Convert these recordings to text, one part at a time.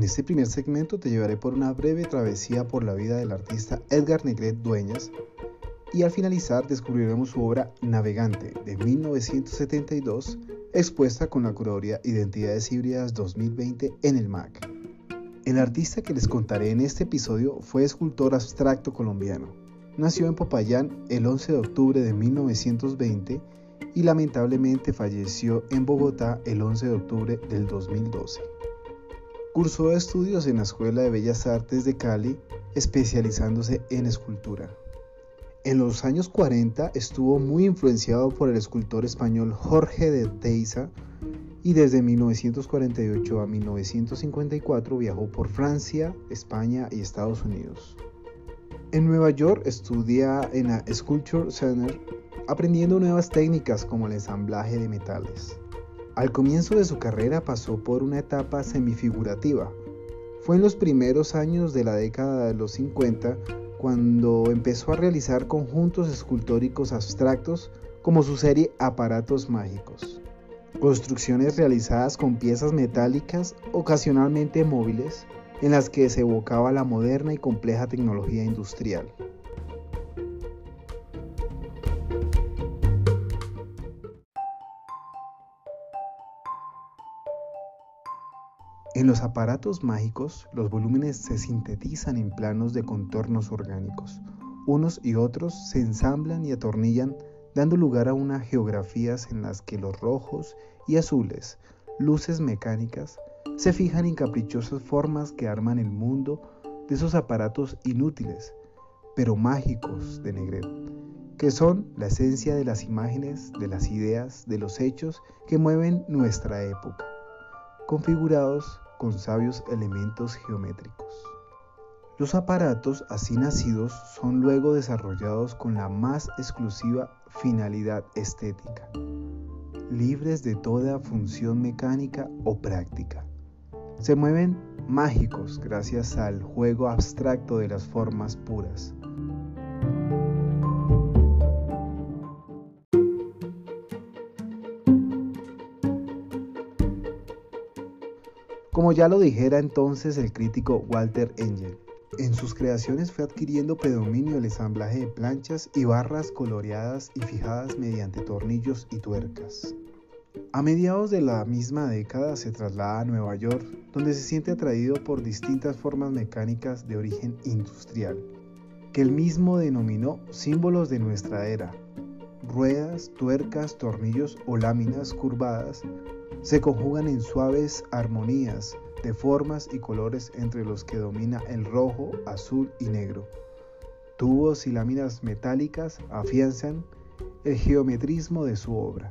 En este primer segmento te llevaré por una breve travesía por la vida del artista Edgar Negret Dueñas y al finalizar descubriremos su obra Navegante de 1972 expuesta con la curaduría Identidades Híbridas 2020 en el MAC. El artista que les contaré en este episodio fue escultor abstracto colombiano. Nació en Popayán el 11 de octubre de 1920 y lamentablemente falleció en Bogotá el 11 de octubre del 2012. Cursó estudios en la Escuela de Bellas Artes de Cali, especializándose en escultura. En los años 40 estuvo muy influenciado por el escultor español Jorge de Teiza y desde 1948 a 1954 viajó por Francia, España y Estados Unidos. En Nueva York estudia en la Sculpture Center aprendiendo nuevas técnicas como el ensamblaje de metales. Al comienzo de su carrera pasó por una etapa semifigurativa. Fue en los primeros años de la década de los 50 cuando empezó a realizar conjuntos escultóricos abstractos como su serie Aparatos Mágicos. Construcciones realizadas con piezas metálicas ocasionalmente móviles en las que se evocaba la moderna y compleja tecnología industrial. En los aparatos mágicos, los volúmenes se sintetizan en planos de contornos orgánicos. Unos y otros se ensamblan y atornillan, dando lugar a unas geografías en las que los rojos y azules, luces mecánicas, se fijan en caprichosas formas que arman el mundo de esos aparatos inútiles, pero mágicos de Negret, que son la esencia de las imágenes, de las ideas, de los hechos que mueven nuestra época configurados con sabios elementos geométricos. Los aparatos así nacidos son luego desarrollados con la más exclusiva finalidad estética, libres de toda función mecánica o práctica. Se mueven mágicos gracias al juego abstracto de las formas puras. Como ya lo dijera entonces el crítico Walter Engel, en sus creaciones fue adquiriendo predominio el ensamblaje de planchas y barras coloreadas y fijadas mediante tornillos y tuercas. A mediados de la misma década se traslada a Nueva York, donde se siente atraído por distintas formas mecánicas de origen industrial, que él mismo denominó símbolos de nuestra era. Ruedas, tuercas, tornillos o láminas curvadas se conjugan en suaves armonías de formas y colores entre los que domina el rojo, azul y negro. Tubos y láminas metálicas afianzan el geometrismo de su obra.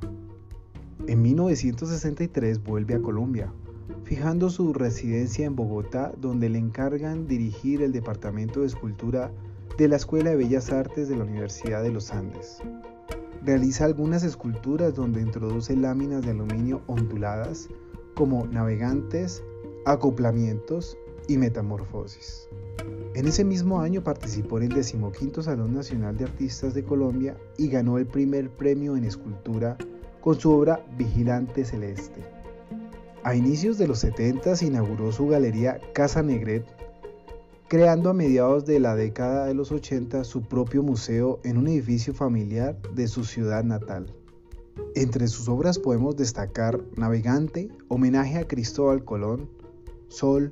En 1963 vuelve a Colombia, fijando su residencia en Bogotá, donde le encargan dirigir el Departamento de Escultura de la Escuela de Bellas Artes de la Universidad de los Andes. Realiza algunas esculturas donde introduce láminas de aluminio onduladas como navegantes, acoplamientos y metamorfosis. En ese mismo año participó en el 15 Salón Nacional de Artistas de Colombia y ganó el primer premio en escultura con su obra Vigilante Celeste. A inicios de los 70 inauguró su galería Casa Negret creando a mediados de la década de los 80 su propio museo en un edificio familiar de su ciudad natal. Entre sus obras podemos destacar Navegante, homenaje a Cristóbal Colón, Sol,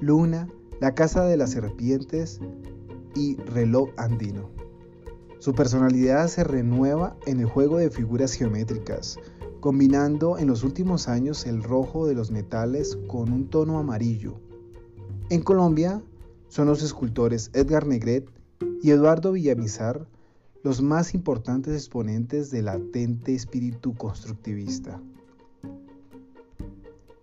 Luna, La Casa de las Serpientes y Reloj Andino. Su personalidad se renueva en el juego de figuras geométricas, combinando en los últimos años el rojo de los metales con un tono amarillo. En Colombia son los escultores Edgar Negret y Eduardo Villamizar los más importantes exponentes del latente espíritu constructivista.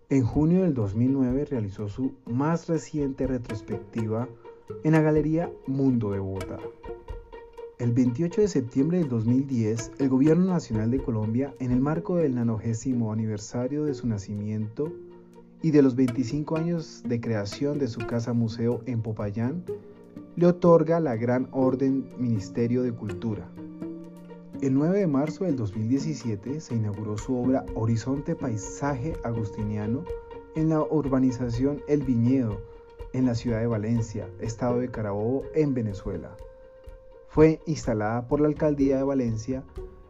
En junio del 2009 realizó su más reciente retrospectiva en la Galería Mundo de Bogotá. El 28 de septiembre del 2010, el Gobierno Nacional de Colombia, en el marco del 90 aniversario de su nacimiento y de los 25 años de creación de su casa museo en Popayán, le otorga la Gran Orden Ministerio de Cultura. El 9 de marzo del 2017 se inauguró su obra Horizonte Paisaje Agustiniano en la urbanización El Viñedo, en la ciudad de Valencia, estado de Carabobo, en Venezuela fue instalada por la Alcaldía de Valencia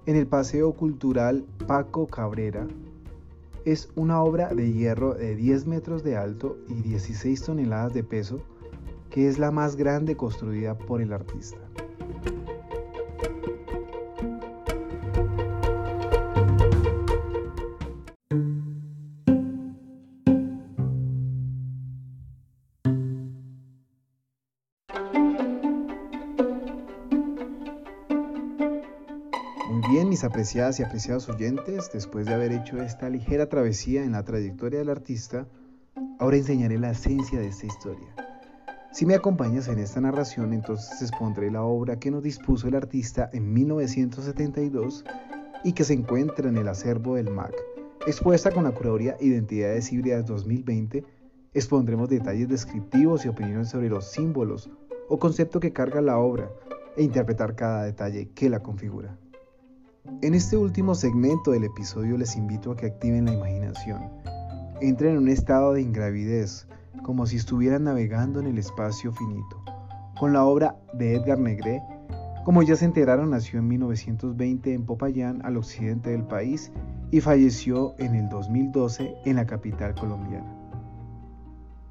en el Paseo Cultural Paco Cabrera. Es una obra de hierro de 10 metros de alto y 16 toneladas de peso, que es la más grande construida por el artista. Mis apreciadas y apreciados oyentes, después de haber hecho esta ligera travesía en la trayectoria del artista, ahora enseñaré la esencia de esta historia. Si me acompañas en esta narración, entonces expondré la obra que nos dispuso el artista en 1972 y que se encuentra en el acervo del MAC. Expuesta con la curaduría Identidades Híbridas 2020, expondremos detalles descriptivos y opiniones sobre los símbolos o concepto que carga la obra e interpretar cada detalle que la configura. En este último segmento del episodio les invito a que activen la imaginación. Entren en un estado de ingravidez, como si estuvieran navegando en el espacio finito. Con la obra de Edgar Negret, como ya se enteraron, nació en 1920 en Popayán, al occidente del país, y falleció en el 2012 en la capital colombiana.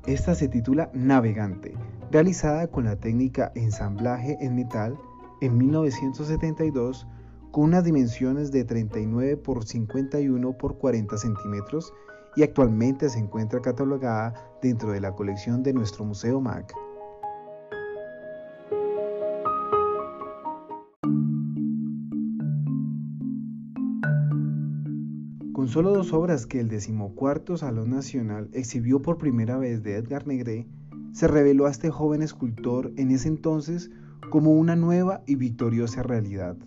Esta se titula Navegante, realizada con la técnica ensamblaje en metal en 1972 con unas dimensiones de 39 por 51 por 40 centímetros y actualmente se encuentra catalogada dentro de la colección de nuestro Museo MAC. Con solo dos obras que el decimocuarto Salón Nacional exhibió por primera vez de Edgar Negret, se reveló a este joven escultor en ese entonces como una nueva y victoriosa realidad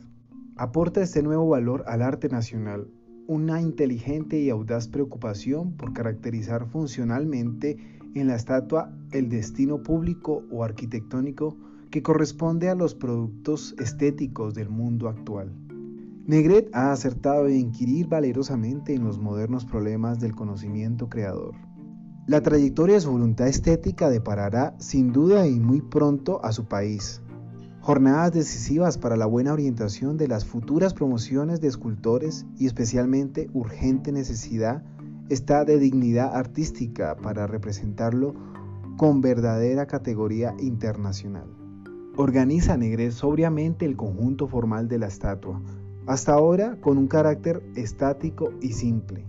aporta este nuevo valor al arte nacional, una inteligente y audaz preocupación por caracterizar funcionalmente en la estatua el destino público o arquitectónico que corresponde a los productos estéticos del mundo actual. Negret ha acertado en inquirir valerosamente en los modernos problemas del conocimiento creador. La trayectoria de su voluntad estética deparará sin duda y muy pronto a su país, jornadas decisivas para la buena orientación de las futuras promociones de escultores y especialmente urgente necesidad está de dignidad artística para representarlo con verdadera categoría internacional. Organiza Negret sobriamente el conjunto formal de la estatua, hasta ahora con un carácter estático y simple,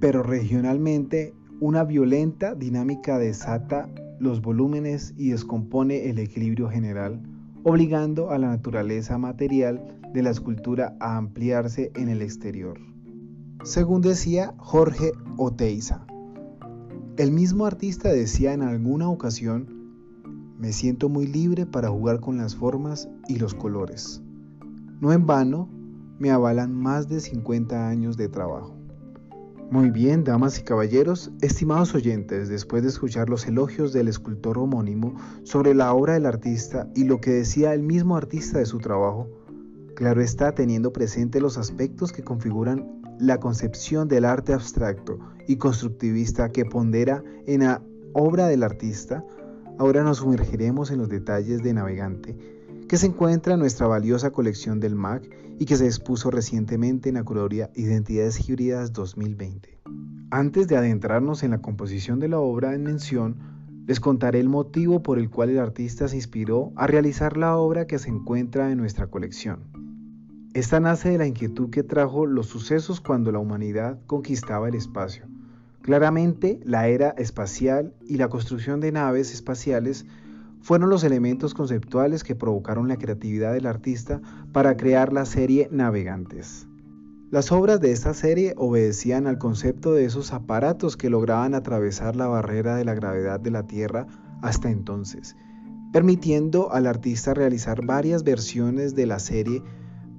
pero regionalmente una violenta dinámica desata los volúmenes y descompone el equilibrio general obligando a la naturaleza material de la escultura a ampliarse en el exterior. Según decía Jorge Oteiza, el mismo artista decía en alguna ocasión, me siento muy libre para jugar con las formas y los colores. No en vano, me avalan más de 50 años de trabajo. Muy bien, damas y caballeros, estimados oyentes, después de escuchar los elogios del escultor homónimo sobre la obra del artista y lo que decía el mismo artista de su trabajo, claro está teniendo presente los aspectos que configuran la concepción del arte abstracto y constructivista que pondera en la obra del artista, ahora nos sumergiremos en los detalles de Navegante, que se encuentra en nuestra valiosa colección del MAC y que se expuso recientemente en la curaduría Identidades Híbridas 2020. Antes de adentrarnos en la composición de la obra en mención, les contaré el motivo por el cual el artista se inspiró a realizar la obra que se encuentra en nuestra colección. Esta nace de la inquietud que trajo los sucesos cuando la humanidad conquistaba el espacio. Claramente, la era espacial y la construcción de naves espaciales fueron los elementos conceptuales que provocaron la creatividad del artista para crear la serie Navegantes. Las obras de esta serie obedecían al concepto de esos aparatos que lograban atravesar la barrera de la gravedad de la Tierra hasta entonces, permitiendo al artista realizar varias versiones de la serie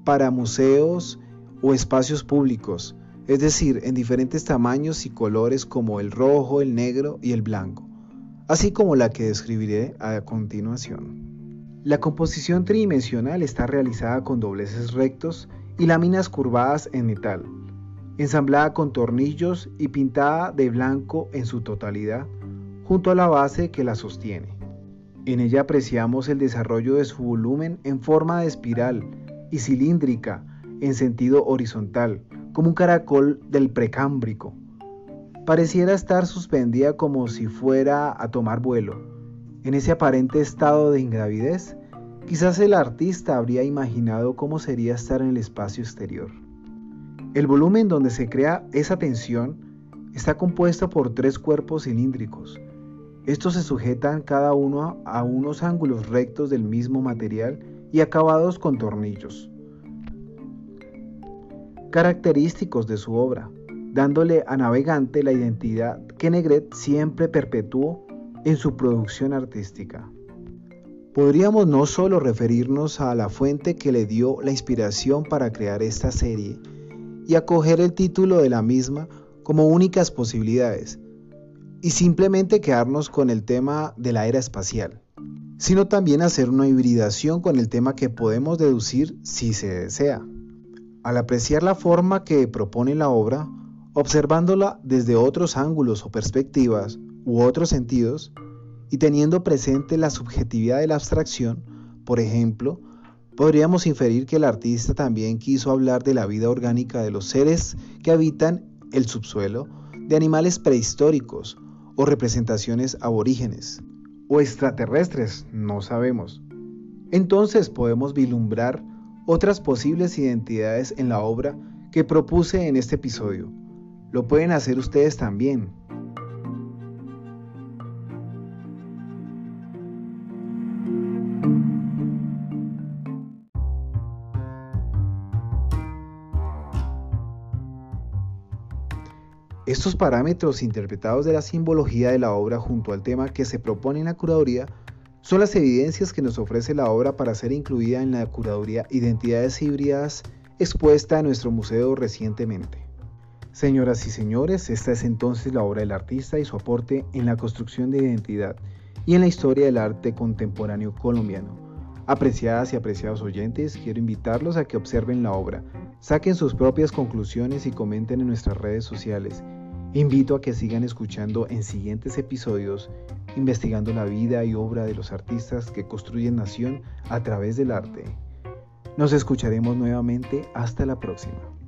para museos o espacios públicos, es decir, en diferentes tamaños y colores como el rojo, el negro y el blanco, así como la que describiré a continuación. La composición tridimensional está realizada con dobleces rectos y láminas curvadas en metal, ensamblada con tornillos y pintada de blanco en su totalidad, junto a la base que la sostiene. En ella apreciamos el desarrollo de su volumen en forma de espiral y cilíndrica en sentido horizontal, como un caracol del precámbrico. Pareciera estar suspendida como si fuera a tomar vuelo. En ese aparente estado de ingravidez, Quizás el artista habría imaginado cómo sería estar en el espacio exterior. El volumen donde se crea esa tensión está compuesto por tres cuerpos cilíndricos. Estos se sujetan cada uno a unos ángulos rectos del mismo material y acabados con tornillos. Característicos de su obra, dándole a Navegante la identidad que Negret siempre perpetuó en su producción artística. Podríamos no solo referirnos a la fuente que le dio la inspiración para crear esta serie y acoger el título de la misma como únicas posibilidades, y simplemente quedarnos con el tema de la era espacial, sino también hacer una hibridación con el tema que podemos deducir si se desea. Al apreciar la forma que propone la obra, observándola desde otros ángulos o perspectivas u otros sentidos, y teniendo presente la subjetividad de la abstracción, por ejemplo, podríamos inferir que el artista también quiso hablar de la vida orgánica de los seres que habitan el subsuelo, de animales prehistóricos o representaciones aborígenes o extraterrestres, no sabemos. Entonces podemos vislumbrar otras posibles identidades en la obra que propuse en este episodio. Lo pueden hacer ustedes también. Estos parámetros interpretados de la simbología de la obra junto al tema que se propone en la curaduría son las evidencias que nos ofrece la obra para ser incluida en la curaduría Identidades Híbridas expuesta en nuestro museo recientemente. Señoras y señores, esta es entonces la obra del artista y su aporte en la construcción de identidad y en la historia del arte contemporáneo colombiano. Apreciadas y apreciados oyentes, quiero invitarlos a que observen la obra, saquen sus propias conclusiones y comenten en nuestras redes sociales Invito a que sigan escuchando en siguientes episodios investigando la vida y obra de los artistas que construyen nación a través del arte. Nos escucharemos nuevamente hasta la próxima.